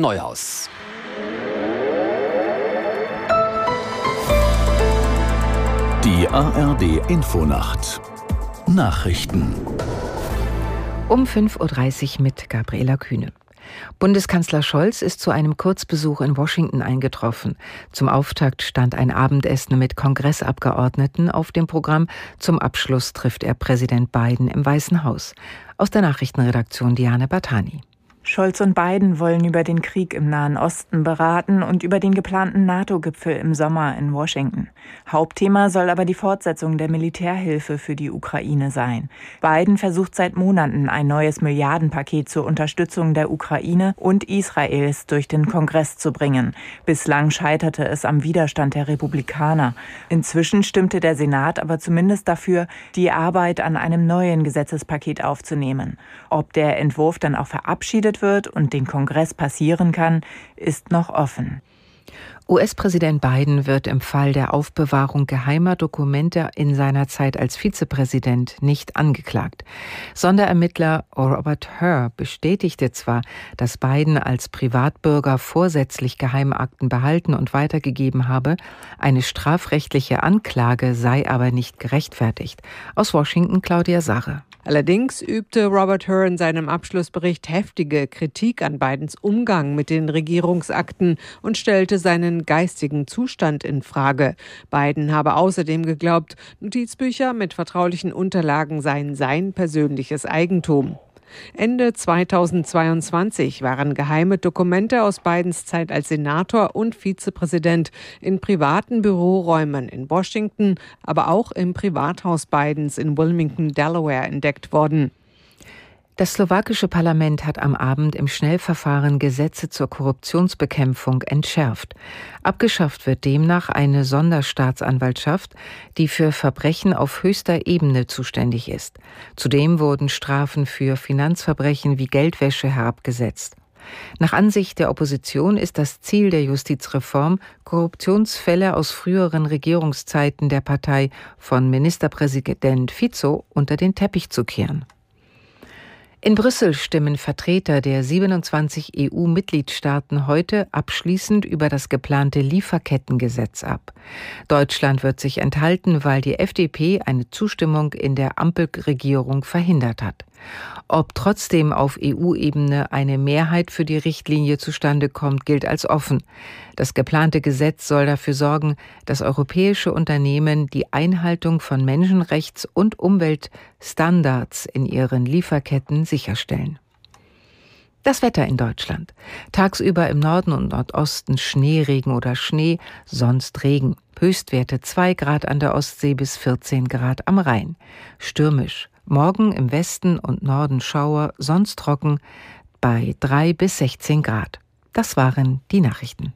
Neuhaus. Die ARD Infonacht Nachrichten um 5.30 Uhr mit Gabriela Kühne. Bundeskanzler Scholz ist zu einem Kurzbesuch in Washington eingetroffen. Zum Auftakt stand ein Abendessen mit Kongressabgeordneten auf dem Programm. Zum Abschluss trifft er Präsident Biden im Weißen Haus. Aus der Nachrichtenredaktion Diane Batani. Scholz und Biden wollen über den Krieg im Nahen Osten beraten und über den geplanten NATO-Gipfel im Sommer in Washington. Hauptthema soll aber die Fortsetzung der Militärhilfe für die Ukraine sein. Biden versucht seit Monaten ein neues Milliardenpaket zur Unterstützung der Ukraine und Israels durch den Kongress zu bringen. Bislang scheiterte es am Widerstand der Republikaner. Inzwischen stimmte der Senat aber zumindest dafür, die Arbeit an einem neuen Gesetzespaket aufzunehmen. Ob der Entwurf dann auch verabschiedet wird und den Kongress passieren kann, ist noch offen. US-Präsident Biden wird im Fall der Aufbewahrung geheimer Dokumente in seiner Zeit als Vizepräsident nicht angeklagt. Sonderermittler Robert Herr bestätigte zwar, dass Biden als Privatbürger vorsätzlich Geheimakten behalten und weitergegeben habe, eine strafrechtliche Anklage sei aber nicht gerechtfertigt. Aus Washington Claudia Sache. Allerdings übte Robert Hur in seinem Abschlussbericht heftige Kritik an Bidens Umgang mit den Regierungsakten und stellte seinen geistigen Zustand in Frage. Biden habe außerdem geglaubt, Notizbücher mit vertraulichen Unterlagen seien sein persönliches Eigentum. Ende 2022 waren geheime Dokumente aus Bidens Zeit als Senator und Vizepräsident in privaten Büroräumen in Washington, aber auch im Privathaus Bidens in Wilmington, Delaware entdeckt worden. Das slowakische Parlament hat am Abend im Schnellverfahren Gesetze zur Korruptionsbekämpfung entschärft. Abgeschafft wird demnach eine Sonderstaatsanwaltschaft, die für Verbrechen auf höchster Ebene zuständig ist. Zudem wurden Strafen für Finanzverbrechen wie Geldwäsche herabgesetzt. Nach Ansicht der Opposition ist das Ziel der Justizreform, Korruptionsfälle aus früheren Regierungszeiten der Partei von Ministerpräsident Fico unter den Teppich zu kehren. In Brüssel stimmen Vertreter der 27 EU-Mitgliedstaaten heute abschließend über das geplante Lieferkettengesetz ab. Deutschland wird sich enthalten, weil die FDP eine Zustimmung in der Ampelregierung verhindert hat. Ob trotzdem auf EU-Ebene eine Mehrheit für die Richtlinie zustande kommt, gilt als offen. Das geplante Gesetz soll dafür sorgen, dass europäische Unternehmen die Einhaltung von Menschenrechts- und Umweltstandards in ihren Lieferketten sicherstellen. Das Wetter in Deutschland. Tagsüber im Norden und Nordosten Schneeregen oder Schnee, sonst Regen. Höchstwerte 2 Grad an der Ostsee bis 14 Grad am Rhein. Stürmisch. Morgen im Westen und Norden Schauer, sonst trocken bei 3 bis 16 Grad. Das waren die Nachrichten.